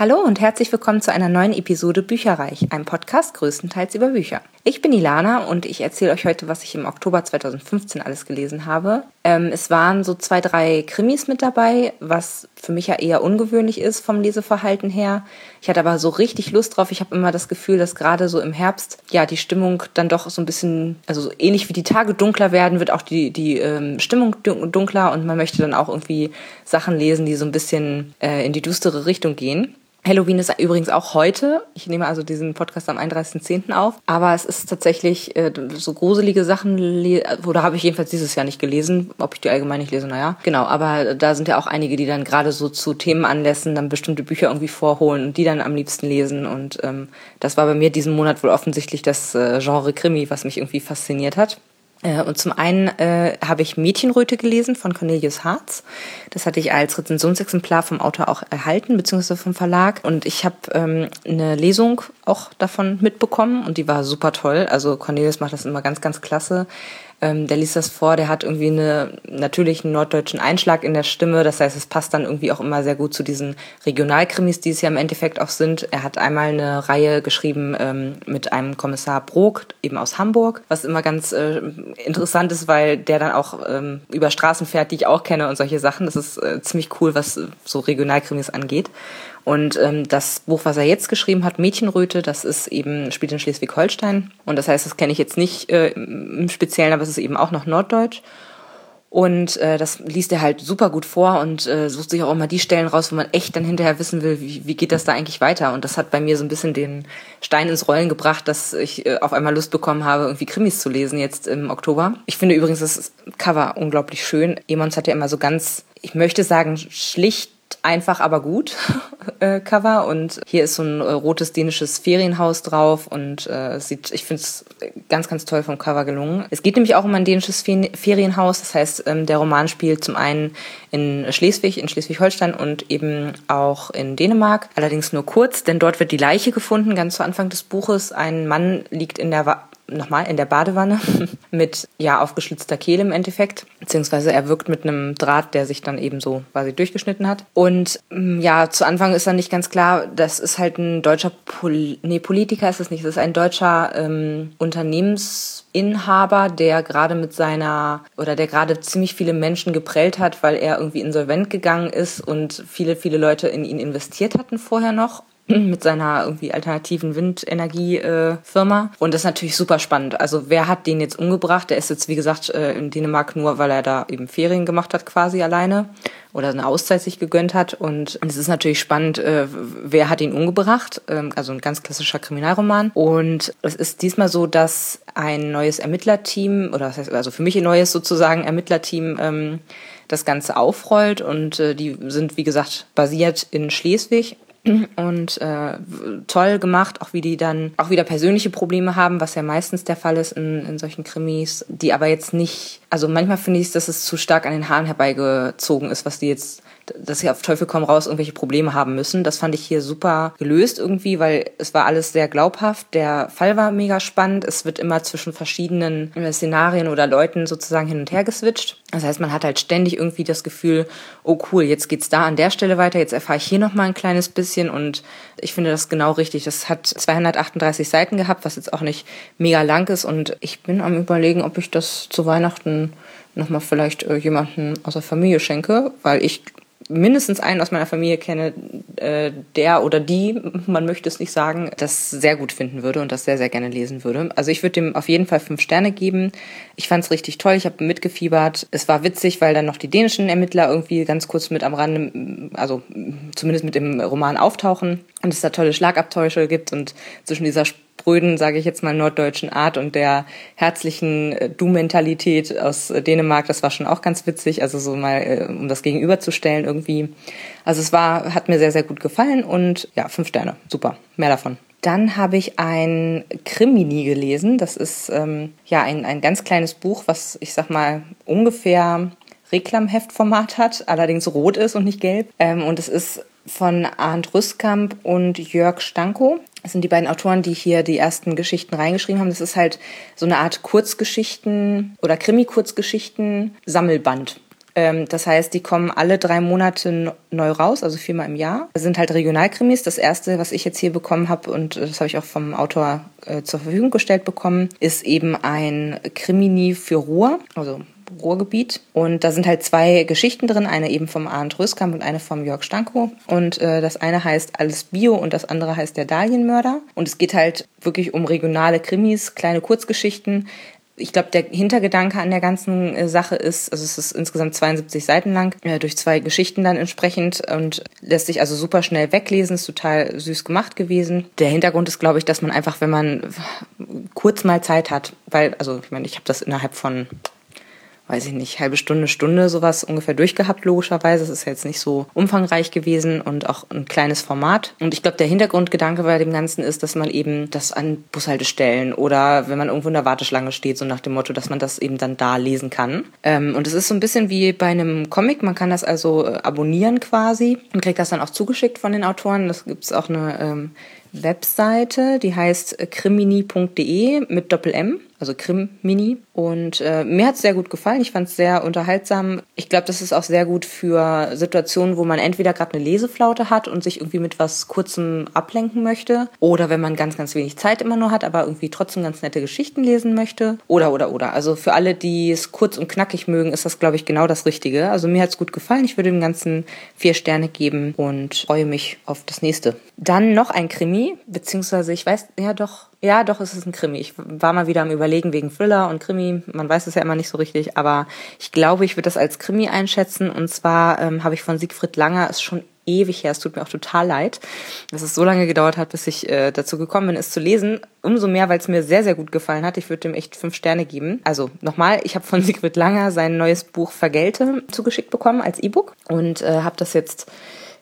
Hallo und herzlich willkommen zu einer neuen Episode Bücherreich, einem Podcast größtenteils über Bücher. Ich bin Ilana und ich erzähle euch heute, was ich im Oktober 2015 alles gelesen habe. Ähm, es waren so zwei, drei Krimis mit dabei, was für mich ja eher ungewöhnlich ist vom Leseverhalten her. Ich hatte aber so richtig Lust drauf. Ich habe immer das Gefühl, dass gerade so im Herbst ja die Stimmung dann doch so ein bisschen, also so ähnlich wie die Tage dunkler werden, wird auch die, die ähm, Stimmung dunkler und man möchte dann auch irgendwie Sachen lesen, die so ein bisschen äh, in die düstere Richtung gehen. Halloween ist übrigens auch heute. Ich nehme also diesen Podcast am 31.10. auf. Aber es ist tatsächlich äh, so gruselige Sachen, oder habe ich jedenfalls dieses Jahr nicht gelesen. Ob ich die allgemein nicht lese, naja. Genau, aber da sind ja auch einige, die dann gerade so zu Themenanlässen dann bestimmte Bücher irgendwie vorholen und die dann am liebsten lesen. Und ähm, das war bei mir diesen Monat wohl offensichtlich das äh, Genre Krimi, was mich irgendwie fasziniert hat. Äh, und zum einen äh, habe ich Mädchenröte gelesen von Cornelius Harz. Das hatte ich als Rezensionsexemplar vom Autor auch erhalten, beziehungsweise vom Verlag. Und ich habe ähm, eine Lesung auch davon mitbekommen und die war super toll. Also Cornelius macht das immer ganz, ganz klasse. Ähm, der liest das vor, der hat irgendwie eine, natürlich einen norddeutschen Einschlag in der Stimme. Das heißt, es passt dann irgendwie auch immer sehr gut zu diesen Regionalkrimis, die es ja im Endeffekt auch sind. Er hat einmal eine Reihe geschrieben ähm, mit einem Kommissar Brok, eben aus Hamburg, was immer ganz äh, interessant ist, weil der dann auch ähm, über Straßen fährt, die ich auch kenne und solche Sachen. Das ist äh, ziemlich cool, was so Regionalkrimis angeht. Und ähm, das Buch, was er jetzt geschrieben hat, Mädchenröte, das ist eben, spielt in Schleswig-Holstein. Und das heißt, das kenne ich jetzt nicht äh, im Speziellen, aber es ist eben auch noch Norddeutsch. Und äh, das liest er halt super gut vor und äh, sucht sich auch immer die Stellen raus, wo man echt dann hinterher wissen will, wie, wie geht das da eigentlich weiter. Und das hat bei mir so ein bisschen den Stein ins Rollen gebracht, dass ich äh, auf einmal Lust bekommen habe, irgendwie Krimis zu lesen jetzt im Oktober. Ich finde übrigens das Cover unglaublich schön. Emons hat ja immer so ganz, ich möchte sagen, schlicht einfach, aber gut äh, Cover und hier ist so ein rotes dänisches Ferienhaus drauf und äh, sieht, ich finde es ganz, ganz toll vom Cover gelungen. Es geht nämlich auch um ein dänisches Ferienhaus, das heißt, ähm, der Roman spielt zum einen in Schleswig, in Schleswig-Holstein und eben auch in Dänemark, allerdings nur kurz, denn dort wird die Leiche gefunden, ganz zu Anfang des Buches. Ein Mann liegt in der nochmal in der Badewanne mit ja aufgeschlitzter Kehle im Endeffekt, beziehungsweise er wirkt mit einem Draht, der sich dann eben so quasi durchgeschnitten hat. Und mm, ja, zu Anfang ist dann nicht ganz klar, das ist halt ein deutscher Pol nee, Politiker ist es nicht, das ist ein deutscher ähm, Unternehmensinhaber, der gerade mit seiner oder der gerade ziemlich viele Menschen geprellt hat, weil er irgendwie insolvent gegangen ist und viele, viele Leute in ihn investiert hatten vorher noch mit seiner irgendwie alternativen Windenergiefirma. Äh, und das ist natürlich super spannend. Also wer hat den jetzt umgebracht? Der ist jetzt, wie gesagt, äh, in Dänemark nur, weil er da eben Ferien gemacht hat, quasi alleine oder eine Auszeit sich gegönnt hat. Und es ist natürlich spannend, äh, wer hat ihn umgebracht. Ähm, also ein ganz klassischer Kriminalroman. Und es ist diesmal so, dass ein neues Ermittlerteam, oder das heißt also für mich ein neues sozusagen Ermittlerteam, ähm, das Ganze aufrollt. Und äh, die sind, wie gesagt, basiert in Schleswig und äh, toll gemacht, auch wie die dann auch wieder persönliche Probleme haben, was ja meistens der Fall ist in, in solchen Krimis, die aber jetzt nicht, also manchmal finde ich, dass es zu stark an den Haaren herbeigezogen ist, was die jetzt dass sie auf Teufel komm raus irgendwelche Probleme haben müssen. Das fand ich hier super gelöst irgendwie, weil es war alles sehr glaubhaft. Der Fall war mega spannend. Es wird immer zwischen verschiedenen äh, Szenarien oder Leuten sozusagen hin und her geswitcht. Das heißt, man hat halt ständig irgendwie das Gefühl, oh cool, jetzt geht's da an der Stelle weiter, jetzt erfahre ich hier noch mal ein kleines bisschen und ich finde das genau richtig. Das hat 238 Seiten gehabt, was jetzt auch nicht mega lang ist und ich bin am überlegen, ob ich das zu Weihnachten nochmal vielleicht äh, jemanden aus der Familie schenke, weil ich mindestens einen aus meiner Familie kenne, äh, der oder die, man möchte es nicht sagen, das sehr gut finden würde und das sehr, sehr gerne lesen würde. Also ich würde dem auf jeden Fall fünf Sterne geben. Ich fand es richtig toll, ich habe mitgefiebert. Es war witzig, weil dann noch die dänischen Ermittler irgendwie ganz kurz mit am Rande, also zumindest mit dem Roman auftauchen und es da tolle Schlagabtäusche gibt und zwischen dieser spröden, sage ich jetzt mal, norddeutschen Art und der herzlichen äh, Du-Mentalität aus äh, Dänemark, das war schon auch ganz witzig, also so mal, äh, um das gegenüberzustellen irgendwie. Also es war, hat mir sehr, sehr gut gefallen und ja, fünf Sterne, super, mehr davon. Dann habe ich ein Krimini gelesen. Das ist ähm, ja ein, ein ganz kleines Buch, was ich sag mal ungefähr Reklamheftformat hat, allerdings rot ist und nicht gelb. Ähm, und es ist von Arndt Rüstkamp und Jörg Stanko. Das sind die beiden Autoren, die hier die ersten Geschichten reingeschrieben haben. Das ist halt so eine Art Kurzgeschichten oder Krimi-Kurzgeschichten-Sammelband. Ähm, das heißt, die kommen alle drei Monate neu raus, also viermal im Jahr. Das sind halt Regionalkrimis. Das erste, was ich jetzt hier bekommen habe, und das habe ich auch vom Autor äh, zur Verfügung gestellt bekommen, ist eben ein Krimini für Ruhr, also Ruhrgebiet. Und da sind halt zwei Geschichten drin, eine eben vom Arndt Röskamp und eine vom Jörg Stanko. Und äh, das eine heißt Alles Bio und das andere heißt Der Dahlienmörder. Und es geht halt wirklich um regionale Krimis, kleine Kurzgeschichten. Ich glaube, der Hintergedanke an der ganzen äh, Sache ist, also es ist insgesamt 72 Seiten lang, äh, durch zwei Geschichten dann entsprechend und lässt sich also super schnell weglesen, ist total süß gemacht gewesen. Der Hintergrund ist, glaube ich, dass man einfach, wenn man kurz mal Zeit hat, weil, also ich meine, ich habe das innerhalb von weiß ich nicht, halbe Stunde, Stunde sowas ungefähr durchgehabt, logischerweise. Es ist jetzt nicht so umfangreich gewesen und auch ein kleines Format. Und ich glaube, der Hintergrundgedanke bei dem Ganzen ist, dass man eben das an Bushaltestellen oder wenn man irgendwo in der Warteschlange steht, so nach dem Motto, dass man das eben dann da lesen kann. Ähm, und es ist so ein bisschen wie bei einem Comic. Man kann das also äh, abonnieren quasi und kriegt das dann auch zugeschickt von den Autoren. Das gibt es auch eine ähm, Webseite, die heißt krimini.de mit Doppel-M also Krim-Mini. Und äh, mir hat es sehr gut gefallen. Ich fand es sehr unterhaltsam. Ich glaube, das ist auch sehr gut für Situationen, wo man entweder gerade eine Leseflaute hat und sich irgendwie mit was Kurzem ablenken möchte. Oder wenn man ganz, ganz wenig Zeit immer nur hat, aber irgendwie trotzdem ganz nette Geschichten lesen möchte. Oder, oder, oder. Also für alle, die es kurz und knackig mögen, ist das, glaube ich, genau das Richtige. Also mir hat es gut gefallen. Ich würde dem Ganzen vier Sterne geben und freue mich auf das nächste. Dann noch ein Krimi, beziehungsweise ich weiß, ja doch, ja, doch, es ist ein Krimi. Ich war mal wieder am Überlegen wegen Thriller und Krimi. Man weiß es ja immer nicht so richtig, aber ich glaube, ich würde das als Krimi einschätzen. Und zwar ähm, habe ich von Siegfried Langer, ist schon ewig her, es tut mir auch total leid, dass es so lange gedauert hat, bis ich äh, dazu gekommen bin, es zu lesen. Umso mehr, weil es mir sehr, sehr gut gefallen hat. Ich würde dem echt fünf Sterne geben. Also nochmal, ich habe von Siegfried Langer sein neues Buch Vergelte zugeschickt bekommen als E-Book und äh, habe das jetzt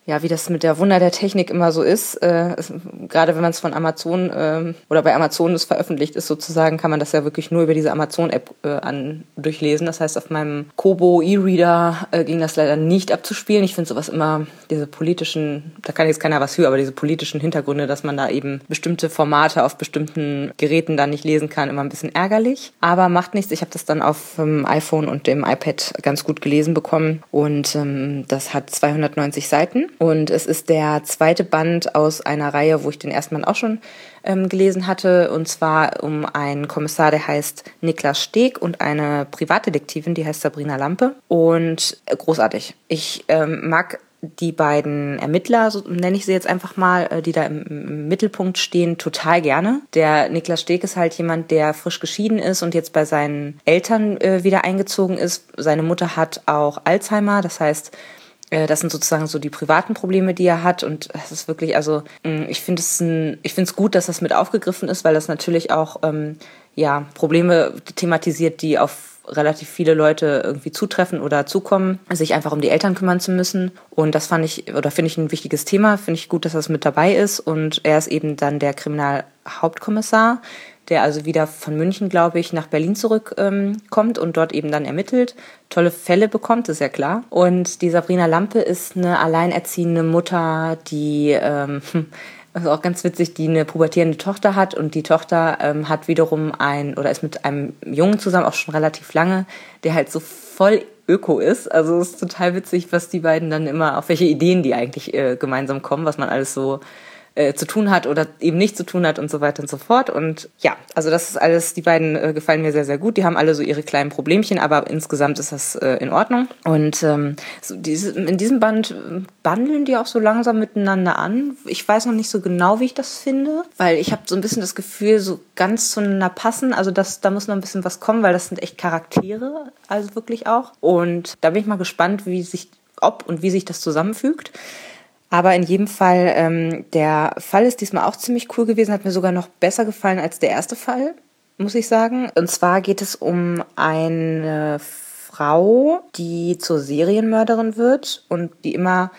ja, wie das mit der Wunder der Technik immer so ist, äh, ist gerade wenn man es von Amazon äh, oder bei Amazon es veröffentlicht ist sozusagen, kann man das ja wirklich nur über diese Amazon-App äh, an durchlesen. Das heißt, auf meinem Kobo E-Reader äh, ging das leider nicht abzuspielen. Ich finde sowas immer, diese politischen, da kann jetzt keiner was für, aber diese politischen Hintergründe, dass man da eben bestimmte Formate auf bestimmten Geräten dann nicht lesen kann, immer ein bisschen ärgerlich. Aber macht nichts. Ich habe das dann auf dem iPhone und dem iPad ganz gut gelesen bekommen und ähm, das hat 290 Seiten. Und es ist der zweite Band aus einer Reihe, wo ich den ersten Band auch schon ähm, gelesen hatte. Und zwar um einen Kommissar, der heißt Niklas Steg und eine Privatdetektivin, die heißt Sabrina Lampe. Und äh, großartig. Ich ähm, mag die beiden Ermittler, so nenne ich sie jetzt einfach mal, äh, die da im, Mittelpunkt stehen, total gerne. Der Niklas Steg ist halt jemand, der frisch geschieden ist und jetzt bei seinen Eltern äh, wieder eingezogen ist. Seine Mutter hat auch Alzheimer, das heißt, das sind sozusagen so die privaten Probleme, die er hat. Und es ist wirklich, also mm, ich finde es ich finde es gut, dass das mit aufgegriffen ist, weil das natürlich auch ähm, ja Probleme thematisiert, die auf relativ viele Leute irgendwie zutreffen oder zukommen, sich einfach um die Eltern kümmern zu müssen. Und das fand ich oder finde ich ein wichtiges Thema. Finde ich gut, dass das mit dabei ist. Und er ist eben dann der Kriminalhauptkommissar, der also wieder von München, glaube ich, nach Berlin zurückkommt ähm, und dort eben dann ermittelt, tolle Fälle bekommt, ist ja klar. Und die Sabrina Lampe ist eine alleinerziehende Mutter, die ähm, also auch ganz witzig, die eine pubertierende Tochter hat und die Tochter ähm, hat wiederum ein oder ist mit einem Jungen zusammen auch schon relativ lange, der halt so voll Öko ist. Also es ist total witzig, was die beiden dann immer, auf welche Ideen die eigentlich äh, gemeinsam kommen, was man alles so äh, zu tun hat oder eben nicht zu tun hat und so weiter und so fort. Und ja, also das ist alles, die beiden äh, gefallen mir sehr, sehr gut. Die haben alle so ihre kleinen Problemchen, aber insgesamt ist das äh, in Ordnung. Und ähm, so diese, in diesem Band äh, bandeln die auch so langsam miteinander an. Ich weiß noch nicht so genau, wie ich das finde, weil ich habe so ein bisschen das Gefühl, so ganz zueinander passen. Also das, da muss noch ein bisschen was kommen, weil das sind echt Charaktere, also wirklich auch. Und da bin ich mal gespannt, wie sich ob und wie sich das zusammenfügt. Aber in jedem Fall, ähm, der Fall ist diesmal auch ziemlich cool gewesen, hat mir sogar noch besser gefallen als der erste Fall, muss ich sagen. Und zwar geht es um eine Frau, die zur Serienmörderin wird und die immer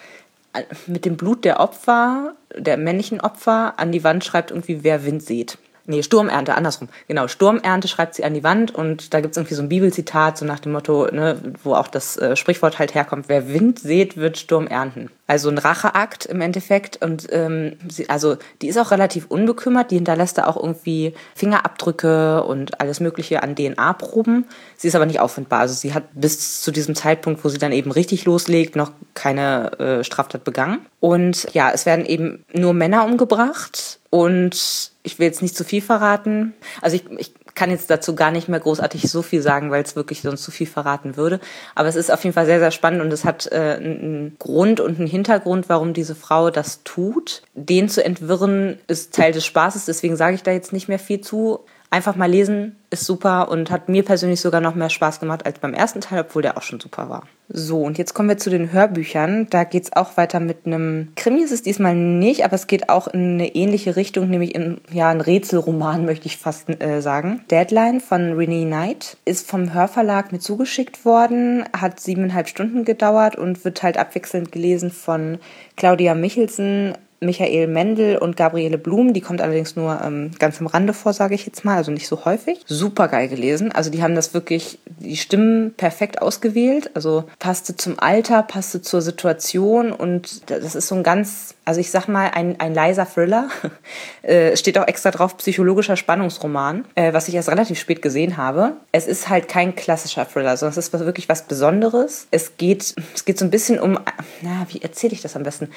äh, mit dem Blut der Opfer, der männlichen Opfer, an die Wand schreibt, irgendwie wer Wind sieht. Nee, Sturmernte, andersrum. Genau, Sturmernte schreibt sie an die Wand und da gibt's irgendwie so ein Bibelzitat, so nach dem Motto, ne, wo auch das äh, Sprichwort halt herkommt, wer Wind sät, wird Sturm ernten. Also ein Racheakt im Endeffekt und ähm, sie, also die ist auch relativ unbekümmert, die hinterlässt da auch irgendwie Fingerabdrücke und alles mögliche an DNA-Proben. Sie ist aber nicht auffindbar, also sie hat bis zu diesem Zeitpunkt, wo sie dann eben richtig loslegt, noch keine äh, Straftat begangen. Und ja, es werden eben nur Männer umgebracht und ich will jetzt nicht zu viel verraten. Also ich, ich kann jetzt dazu gar nicht mehr großartig so viel sagen, weil es wirklich sonst zu viel verraten würde. Aber es ist auf jeden Fall sehr, sehr spannend und es hat äh, einen Grund und einen Hintergrund, warum diese Frau das tut. Den zu entwirren ist Teil des Spaßes, deswegen sage ich da jetzt nicht mehr viel zu. Einfach mal lesen ist super und hat mir persönlich sogar noch mehr Spaß gemacht als beim ersten Teil, obwohl der auch schon super war. So, und jetzt kommen wir zu den Hörbüchern. Da geht's auch weiter mit einem Krimi ist es diesmal nicht, aber es geht auch in eine ähnliche Richtung, nämlich in ja, ein Rätselroman, möchte ich fast äh, sagen. Deadline von Renee Knight ist vom Hörverlag mir zugeschickt worden, hat siebeneinhalb Stunden gedauert und wird halt abwechselnd gelesen von Claudia Michelsen, Michael Mendel und Gabriele Blum. Die kommt allerdings nur ähm, ganz am Rande vor, sage ich jetzt mal, also nicht so häufig. Super geil gelesen. Also die haben das wirklich, die Stimmen perfekt ausgewählt. Also passte zum Alter, passte zur Situation und das ist so ein ganz, also ich sag mal, ein, ein leiser Thriller. äh, steht auch extra drauf, psychologischer Spannungsroman, äh, was ich erst relativ spät gesehen habe. Es ist halt kein klassischer Thriller, sondern es ist wirklich was Besonderes. Es geht, es geht so ein bisschen um, na, wie erzähle ich das am besten?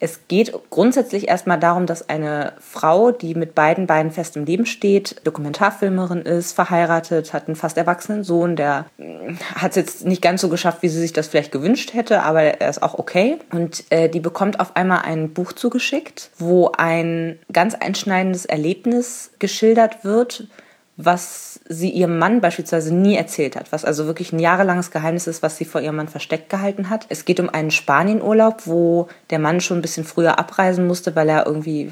Es geht grundsätzlich erstmal darum, dass eine Frau, die mit beiden Beinen fest im Leben steht, Dokumentarfilmerin ist, verheiratet, hat einen fast erwachsenen Sohn, der hm, hat es jetzt nicht ganz so geschafft, wie sie sich das vielleicht gewünscht hätte, aber er ist auch okay. Und äh, die bekommt auf einmal ein Buch zugeschickt, wo ein ganz einschneidendes Erlebnis geschildert wird, was sie ihrem Mann beispielsweise nie erzählt hat, was also wirklich ein jahrelanges Geheimnis ist, was sie vor ihrem Mann versteckt gehalten hat. Es geht um einen Spanienurlaub, wo der Mann schon ein bisschen früher abreisen musste, weil er irgendwie,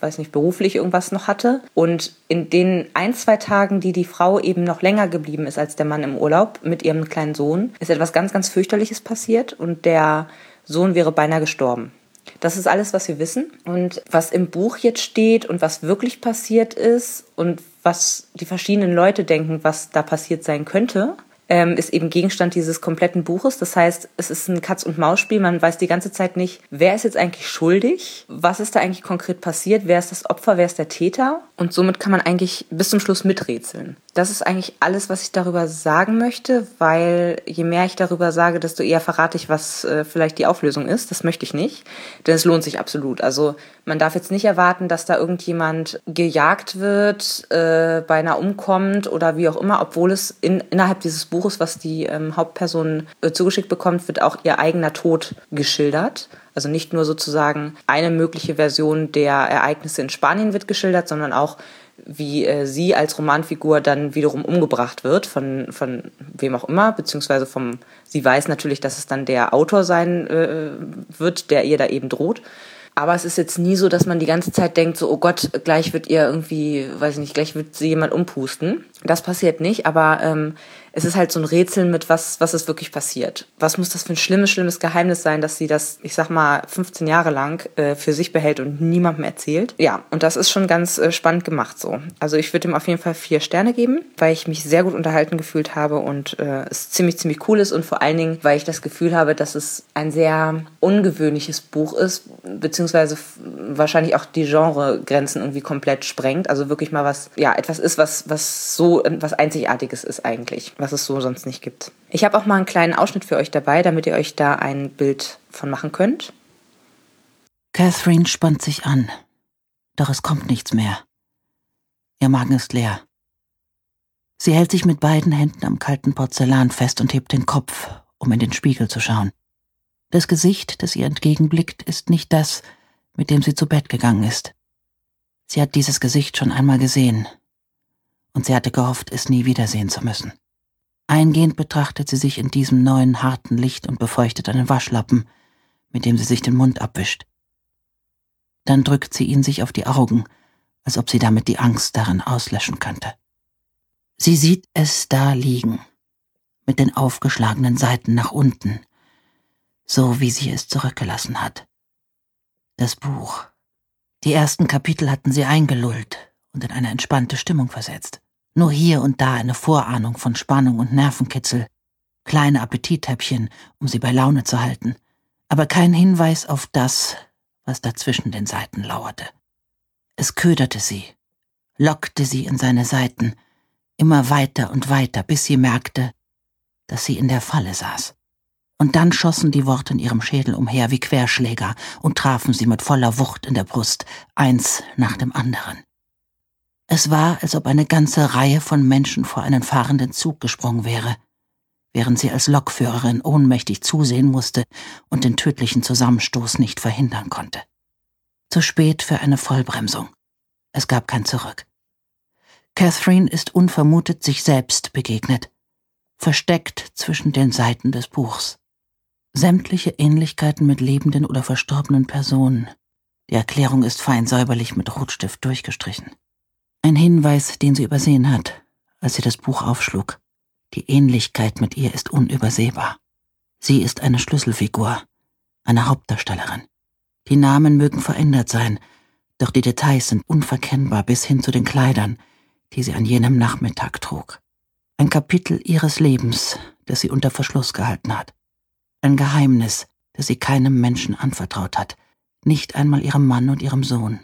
weiß nicht, beruflich irgendwas noch hatte. Und in den ein, zwei Tagen, die die Frau eben noch länger geblieben ist als der Mann im Urlaub mit ihrem kleinen Sohn, ist etwas ganz, ganz fürchterliches passiert und der Sohn wäre beinahe gestorben. Das ist alles, was wir wissen. Und was im Buch jetzt steht und was wirklich passiert ist und was die verschiedenen Leute denken, was da passiert sein könnte, ähm, ist eben Gegenstand dieses kompletten Buches. Das heißt, es ist ein Katz-und-Maus-Spiel. Man weiß die ganze Zeit nicht, wer ist jetzt eigentlich schuldig, was ist da eigentlich konkret passiert, wer ist das Opfer, wer ist der Täter. Und somit kann man eigentlich bis zum Schluss miträtseln. Das ist eigentlich alles, was ich darüber sagen möchte, weil je mehr ich darüber sage, desto eher verrate ich, was äh, vielleicht die Auflösung ist. Das möchte ich nicht, denn es lohnt sich absolut. Also man darf jetzt nicht erwarten, dass da irgendjemand gejagt wird, äh, beinahe umkommt oder wie auch immer, obwohl es in, innerhalb dieses Buches was die ähm, Hauptperson äh, zugeschickt bekommt, wird auch ihr eigener Tod geschildert. Also nicht nur sozusagen eine mögliche Version der Ereignisse in Spanien wird geschildert, sondern auch wie äh, sie als Romanfigur dann wiederum umgebracht wird von, von wem auch immer, beziehungsweise vom, sie weiß natürlich, dass es dann der Autor sein äh, wird, der ihr da eben droht. Aber es ist jetzt nie so, dass man die ganze Zeit denkt, so, oh Gott, gleich wird ihr irgendwie, weiß ich nicht, gleich wird sie jemand umpusten. Das passiert nicht, aber ähm, es ist halt so ein Rätsel mit, was, was ist wirklich passiert. Was muss das für ein schlimmes, schlimmes Geheimnis sein, dass sie das, ich sag mal, 15 Jahre lang äh, für sich behält und niemandem erzählt. Ja, und das ist schon ganz äh, spannend gemacht so. Also ich würde ihm auf jeden Fall vier Sterne geben, weil ich mich sehr gut unterhalten gefühlt habe und äh, es ziemlich, ziemlich cool ist und vor allen Dingen, weil ich das Gefühl habe, dass es ein sehr ungewöhnliches Buch ist, beziehungsweise wahrscheinlich auch die Genregrenzen irgendwie komplett sprengt. Also wirklich mal was, ja, etwas ist, was, was so, was Einzigartiges ist eigentlich was es so sonst nicht gibt. Ich habe auch mal einen kleinen Ausschnitt für euch dabei, damit ihr euch da ein Bild von machen könnt. Catherine spannt sich an, doch es kommt nichts mehr. Ihr Magen ist leer. Sie hält sich mit beiden Händen am kalten Porzellan fest und hebt den Kopf, um in den Spiegel zu schauen. Das Gesicht, das ihr entgegenblickt, ist nicht das, mit dem sie zu Bett gegangen ist. Sie hat dieses Gesicht schon einmal gesehen, und sie hatte gehofft, es nie wiedersehen zu müssen. Eingehend betrachtet sie sich in diesem neuen harten Licht und befeuchtet einen Waschlappen, mit dem sie sich den Mund abwischt. Dann drückt sie ihn sich auf die Augen, als ob sie damit die Angst darin auslöschen könnte. Sie sieht es da liegen, mit den aufgeschlagenen Seiten nach unten, so wie sie es zurückgelassen hat. Das Buch. Die ersten Kapitel hatten sie eingelullt und in eine entspannte Stimmung versetzt. Nur hier und da eine Vorahnung von Spannung und Nervenkitzel, kleine Appetithäppchen, um sie bei Laune zu halten, aber kein Hinweis auf das, was dazwischen den Seiten lauerte. Es köderte sie, lockte sie in seine Seiten, immer weiter und weiter, bis sie merkte, dass sie in der Falle saß. Und dann schossen die Worte in ihrem Schädel umher wie Querschläger und trafen sie mit voller Wucht in der Brust, eins nach dem anderen. Es war, als ob eine ganze Reihe von Menschen vor einen fahrenden Zug gesprungen wäre, während sie als Lokführerin ohnmächtig zusehen musste und den tödlichen Zusammenstoß nicht verhindern konnte. Zu spät für eine Vollbremsung. Es gab kein Zurück. Catherine ist unvermutet sich selbst begegnet, versteckt zwischen den Seiten des Buchs. Sämtliche Ähnlichkeiten mit lebenden oder verstorbenen Personen. Die Erklärung ist fein säuberlich mit Rotstift durchgestrichen. Ein Hinweis, den sie übersehen hat, als sie das Buch aufschlug. Die Ähnlichkeit mit ihr ist unübersehbar. Sie ist eine Schlüsselfigur, eine Hauptdarstellerin. Die Namen mögen verändert sein, doch die Details sind unverkennbar bis hin zu den Kleidern, die sie an jenem Nachmittag trug. Ein Kapitel ihres Lebens, das sie unter Verschluss gehalten hat. Ein Geheimnis, das sie keinem Menschen anvertraut hat, nicht einmal ihrem Mann und ihrem Sohn.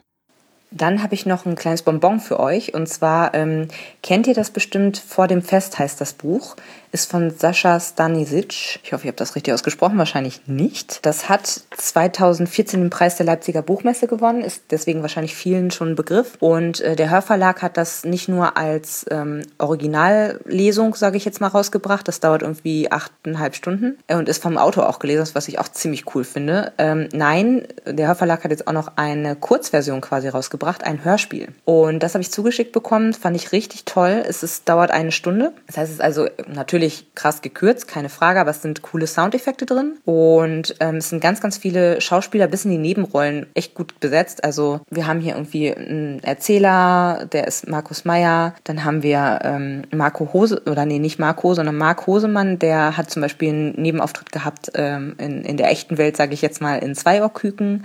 Dann habe ich noch ein kleines Bonbon für euch. Und zwar ähm, kennt ihr das bestimmt, Vor dem Fest heißt das Buch ist von Sascha Stanisic. Ich hoffe, ich habe das richtig ausgesprochen, wahrscheinlich nicht. Das hat 2014 den Preis der Leipziger Buchmesse gewonnen, ist deswegen wahrscheinlich vielen schon ein Begriff. Und äh, der Hörverlag hat das nicht nur als ähm, Originallesung, sage ich jetzt mal, rausgebracht. Das dauert irgendwie achteinhalb Stunden äh, und ist vom Autor auch gelesen, was ich auch ziemlich cool finde. Ähm, nein, der Hörverlag hat jetzt auch noch eine Kurzversion quasi rausgebracht, ein Hörspiel. Und das habe ich zugeschickt bekommen, fand ich richtig toll. Es ist, dauert eine Stunde. Das heißt, es ist also natürlich natürlich krass gekürzt, keine Frage, aber es sind coole Soundeffekte drin und ähm, es sind ganz, ganz viele Schauspieler bis in die Nebenrollen echt gut besetzt. Also wir haben hier irgendwie einen Erzähler, der ist Markus Meyer, dann haben wir ähm, Marco Hose, oder nee, nicht Marco, sondern Marc Hosemann, der hat zum Beispiel einen Nebenauftritt gehabt ähm, in, in der echten Welt, sage ich jetzt mal, in Zweiohrküken.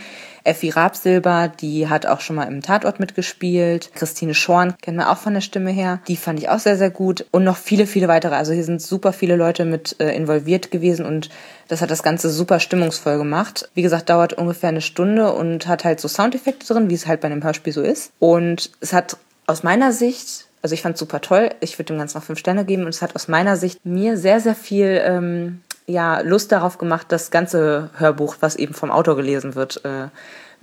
Effi Rabsilber, die hat auch schon mal im Tatort mitgespielt. Christine Schorn kennen wir auch von der Stimme her. Die fand ich auch sehr, sehr gut. Und noch viele, viele weitere. Also hier sind super viele Leute mit äh, involviert gewesen und das hat das Ganze super stimmungsvoll gemacht. Wie gesagt, dauert ungefähr eine Stunde und hat halt so Soundeffekte drin, wie es halt bei einem Hörspiel so ist. Und es hat aus meiner Sicht also ich fand es super toll. Ich würde dem Ganzen noch fünf Sterne geben und es hat aus meiner Sicht mir sehr, sehr viel ähm, ja, Lust darauf gemacht, das ganze Hörbuch, was eben vom Autor gelesen wird, äh,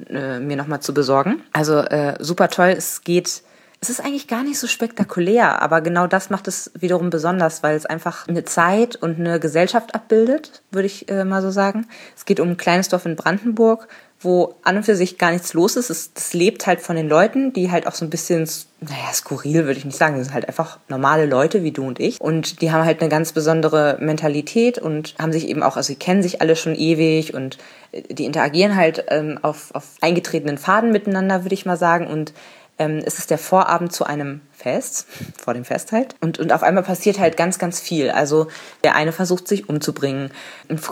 äh, mir nochmal zu besorgen. Also äh, super toll. Es geht, es ist eigentlich gar nicht so spektakulär, aber genau das macht es wiederum besonders, weil es einfach eine Zeit und eine Gesellschaft abbildet, würde ich äh, mal so sagen. Es geht um ein kleines Dorf in Brandenburg, wo an und für sich gar nichts los ist. Es, das lebt halt von den Leuten, die halt auch so ein bisschen, naja, skurril würde ich nicht sagen, das sind halt einfach normale Leute wie du und ich. Und die haben halt eine ganz besondere Mentalität und haben sich eben auch, also sie kennen sich alle schon ewig und äh, die interagieren halt ähm, auf, auf eingetretenen Faden miteinander, würde ich mal sagen. Und ähm, es ist der Vorabend zu einem Fest, vor dem Fest halt. Und, und auf einmal passiert halt ganz, ganz viel. Also der eine versucht sich umzubringen,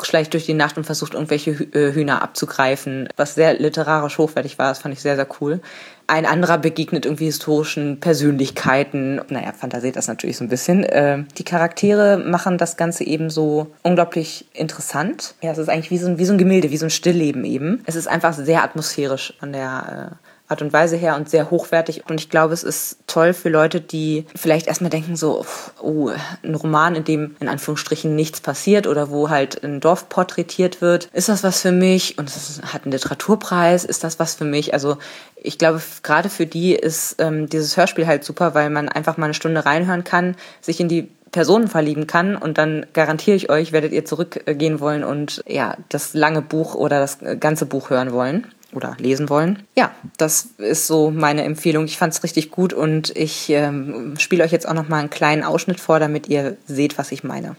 schleicht durch die Nacht und versucht irgendwelche äh, Hühner abzugreifen, was sehr literarisch hochwertig war. Das fand ich sehr, sehr cool. Ein anderer begegnet irgendwie historischen Persönlichkeiten. Naja, fantasiert das natürlich so ein bisschen. Äh, die Charaktere machen das Ganze eben so unglaublich interessant. Ja, es ist eigentlich wie so ein, wie so ein Gemälde, wie so ein Stillleben eben. Es ist einfach sehr atmosphärisch an der äh, Art und Weise her und sehr hochwertig. Und ich glaube, es ist toll für Leute, die vielleicht erstmal denken so, oh, ein Roman, in dem in Anführungsstrichen nichts passiert oder wo halt ein Dorf porträtiert wird. Ist das was für mich? Und es hat einen Literaturpreis. Ist das was für mich? Also ich glaube, gerade für die ist ähm, dieses Hörspiel halt super, weil man einfach mal eine Stunde reinhören kann, sich in die Personen verlieben kann und dann garantiere ich euch, werdet ihr zurückgehen wollen und ja, das lange Buch oder das ganze Buch hören wollen oder lesen wollen. Ja, das ist so meine Empfehlung. Ich fand es richtig gut und ich ähm, spiele euch jetzt auch noch mal einen kleinen Ausschnitt vor, damit ihr seht, was ich meine.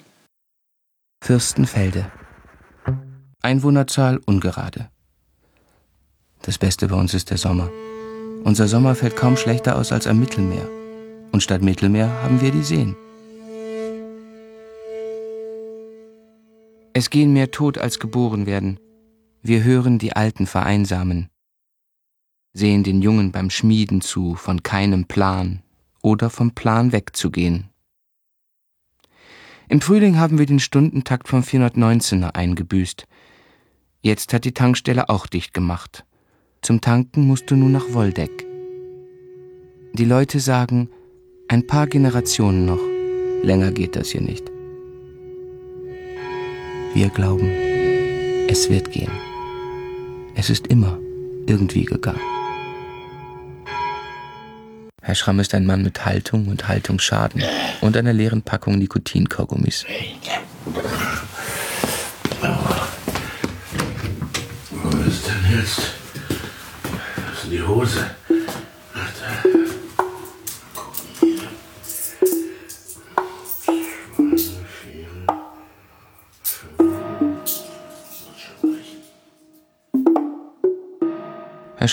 Fürstenfelde. Einwohnerzahl ungerade. Das Beste bei uns ist der Sommer. Unser Sommer fällt kaum schlechter aus als am Mittelmeer. Und statt Mittelmeer haben wir die Seen. Es gehen mehr tot als geboren werden, wir hören die Alten vereinsamen. sehen den Jungen beim Schmieden zu von keinem Plan oder vom Plan wegzugehen. Im Frühling haben wir den Stundentakt vom 419er eingebüßt. Jetzt hat die Tankstelle auch dicht gemacht. Zum Tanken musst du nur nach Woldeck. Die Leute sagen, ein paar Generationen noch. Länger geht das hier nicht. Wir glauben, es wird gehen. Es ist immer irgendwie gegangen. Herr Schramm ist ein Mann mit Haltung und Haltungsschaden und einer leeren Packung Nikotinkaugummis. Wo ist denn jetzt? Das ist die Hose.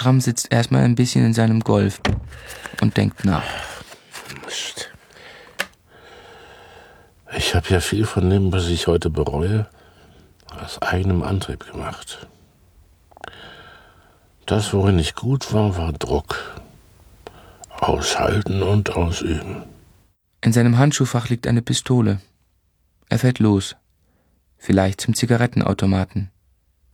Schramm sitzt erstmal ein bisschen in seinem Golf und denkt nach. Ich habe ja viel von dem, was ich heute bereue, aus eigenem Antrieb gemacht. Das, worin ich gut war, war Druck. Aushalten und ausüben. In seinem Handschuhfach liegt eine Pistole. Er fährt los. Vielleicht zum Zigarettenautomaten.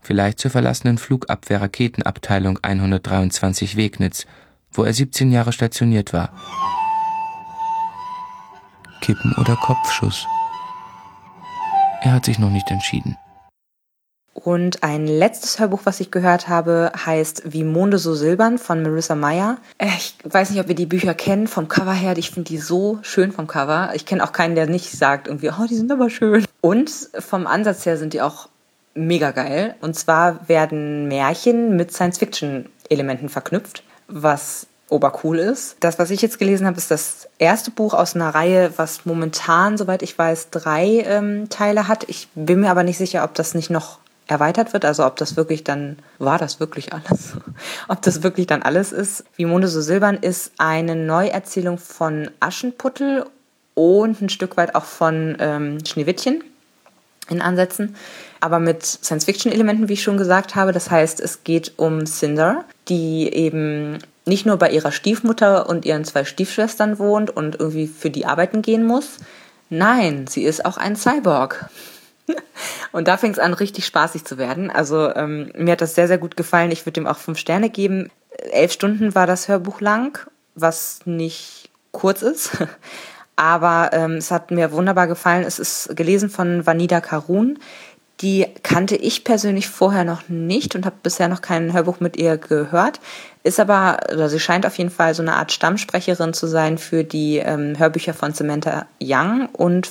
Vielleicht zur verlassenen Flugabwehr-Raketenabteilung 123 Wegnitz, wo er 17 Jahre stationiert war. Kippen oder Kopfschuss? Er hat sich noch nicht entschieden. Und ein letztes Hörbuch, was ich gehört habe, heißt Wie Monde so silbern von Marissa Meyer. Äh, ich weiß nicht, ob ihr die Bücher kennt vom Cover her. Ich finde die so schön vom Cover. Ich kenne auch keinen, der nicht sagt irgendwie, oh, die sind aber schön. Und vom Ansatz her sind die auch mega geil. Und zwar werden Märchen mit Science-Fiction-Elementen verknüpft, was obercool ist. Das, was ich jetzt gelesen habe, ist das erste Buch aus einer Reihe, was momentan, soweit ich weiß, drei ähm, Teile hat. Ich bin mir aber nicht sicher, ob das nicht noch erweitert wird, also ob das wirklich dann, war das wirklich alles? ob das wirklich dann alles ist. Wie Monde so silbern ist eine Neuerzählung von Aschenputtel und ein Stück weit auch von ähm, Schneewittchen in Ansätzen, aber mit Science-Fiction-Elementen, wie ich schon gesagt habe. Das heißt, es geht um Cinder, die eben nicht nur bei ihrer Stiefmutter und ihren zwei Stiefschwestern wohnt und irgendwie für die arbeiten gehen muss. Nein, sie ist auch ein Cyborg. Und da fängt es an, richtig spaßig zu werden. Also ähm, mir hat das sehr, sehr gut gefallen. Ich würde dem auch fünf Sterne geben. Elf Stunden war das Hörbuch lang, was nicht kurz ist. Aber ähm, es hat mir wunderbar gefallen. Es ist gelesen von Vanida Karun. Die kannte ich persönlich vorher noch nicht und habe bisher noch kein Hörbuch mit ihr gehört. Ist aber, oder sie scheint auf jeden Fall so eine Art Stammsprecherin zu sein für die ähm, Hörbücher von Samantha Young und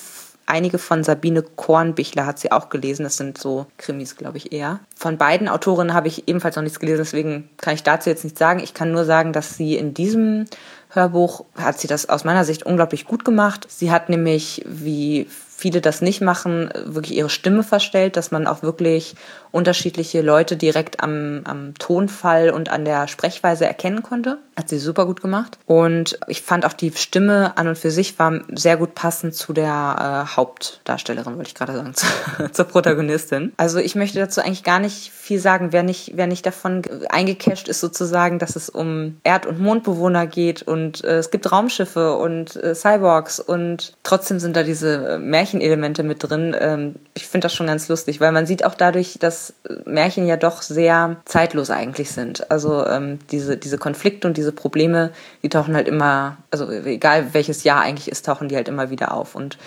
einige von Sabine Kornbichler hat sie auch gelesen. Das sind so Krimis, glaube ich, eher. Von beiden Autorinnen habe ich ebenfalls noch nichts gelesen, deswegen kann ich dazu jetzt nichts sagen. Ich kann nur sagen, dass sie in diesem Hörbuch hat sie das aus meiner Sicht unglaublich gut gemacht. Sie hat nämlich, wie viele das nicht machen, wirklich ihre Stimme verstellt, dass man auch wirklich unterschiedliche Leute direkt am, am Tonfall und an der Sprechweise erkennen konnte. Hat sie super gut gemacht. Und ich fand auch die Stimme an und für sich war sehr gut passend zu der äh, Hauptdarstellerin, wollte ich gerade sagen, zu, zur Protagonistin. Also ich möchte dazu eigentlich gar nicht viel sagen. Wer nicht, wer nicht davon eingecasht ist sozusagen, dass es um Erd- und Mondbewohner geht und äh, es gibt Raumschiffe und äh, Cyborgs und trotzdem sind da diese Märchen Märchenelemente mit drin. Ähm, ich finde das schon ganz lustig, weil man sieht auch dadurch, dass Märchen ja doch sehr zeitlos eigentlich sind. Also ähm, diese, diese Konflikte und diese Probleme, die tauchen halt immer, also egal welches Jahr eigentlich ist, tauchen die halt immer wieder auf. Und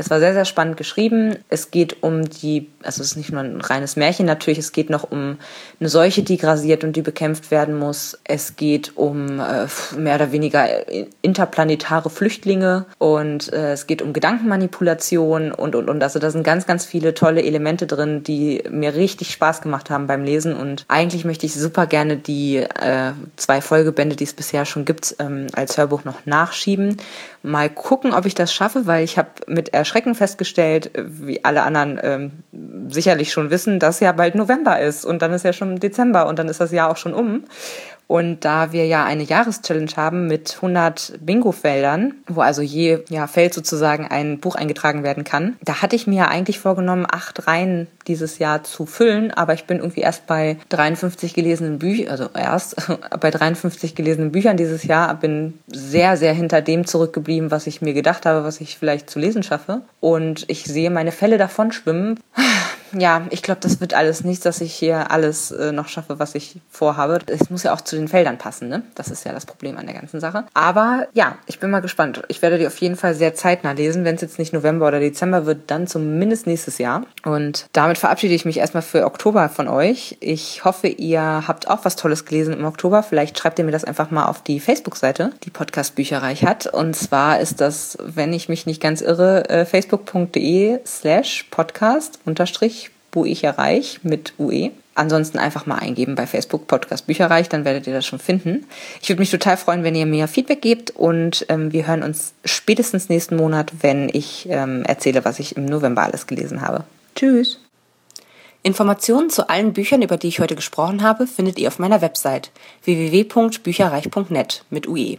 es war sehr, sehr spannend geschrieben. Es geht um die, also es ist nicht nur ein reines Märchen natürlich, es geht noch um eine Seuche, die grasiert und die bekämpft werden muss. Es geht um äh, mehr oder weniger interplanetare Flüchtlinge und äh, es geht um Gedankenmanipulation und, und, und. Also da sind ganz, ganz viele tolle Elemente drin, die mir richtig Spaß gemacht haben beim Lesen und eigentlich möchte ich super gerne die äh, zwei Folgebände, die es bisher schon gibt, ähm, als Hörbuch noch nachschieben. Mal gucken, ob ich das schaffe, weil ich habe mit Erschrecken festgestellt, wie alle anderen ähm, sicherlich schon wissen, dass ja bald November ist und dann ist ja schon Dezember und dann ist das Jahr auch schon um. Und da wir ja eine Jahreschallenge haben mit 100 Bingo-Feldern, wo also je ja, Feld sozusagen ein Buch eingetragen werden kann, da hatte ich mir eigentlich vorgenommen, acht Reihen dieses Jahr zu füllen, aber ich bin irgendwie erst bei 53 gelesenen Büchern, also erst bei 53 gelesenen Büchern dieses Jahr, bin sehr, sehr hinter dem zurückgeblieben, was ich mir gedacht habe, was ich vielleicht zu lesen schaffe. Und ich sehe meine Fälle davon schwimmen ja, ich glaube, das wird alles nichts, dass ich hier alles äh, noch schaffe, was ich vorhabe. Es muss ja auch zu den Feldern passen, ne? Das ist ja das Problem an der ganzen Sache. Aber ja, ich bin mal gespannt. Ich werde die auf jeden Fall sehr zeitnah lesen. Wenn es jetzt nicht November oder Dezember wird, dann zumindest nächstes Jahr. Und damit verabschiede ich mich erstmal für Oktober von euch. Ich hoffe, ihr habt auch was Tolles gelesen im Oktober. Vielleicht schreibt ihr mir das einfach mal auf die Facebook-Seite, die Podcast Bücherreich hat. Und zwar ist das, wenn ich mich nicht ganz irre, äh, facebook.de slash podcast unterstrich Buicherreich mit UE. Ansonsten einfach mal eingeben bei Facebook Podcast Bücherreich, dann werdet ihr das schon finden. Ich würde mich total freuen, wenn ihr mir Feedback gebt und ähm, wir hören uns spätestens nächsten Monat, wenn ich ähm, erzähle, was ich im November alles gelesen habe. Tschüss! Informationen zu allen Büchern, über die ich heute gesprochen habe, findet ihr auf meiner Website www.bücherreich.net mit UE.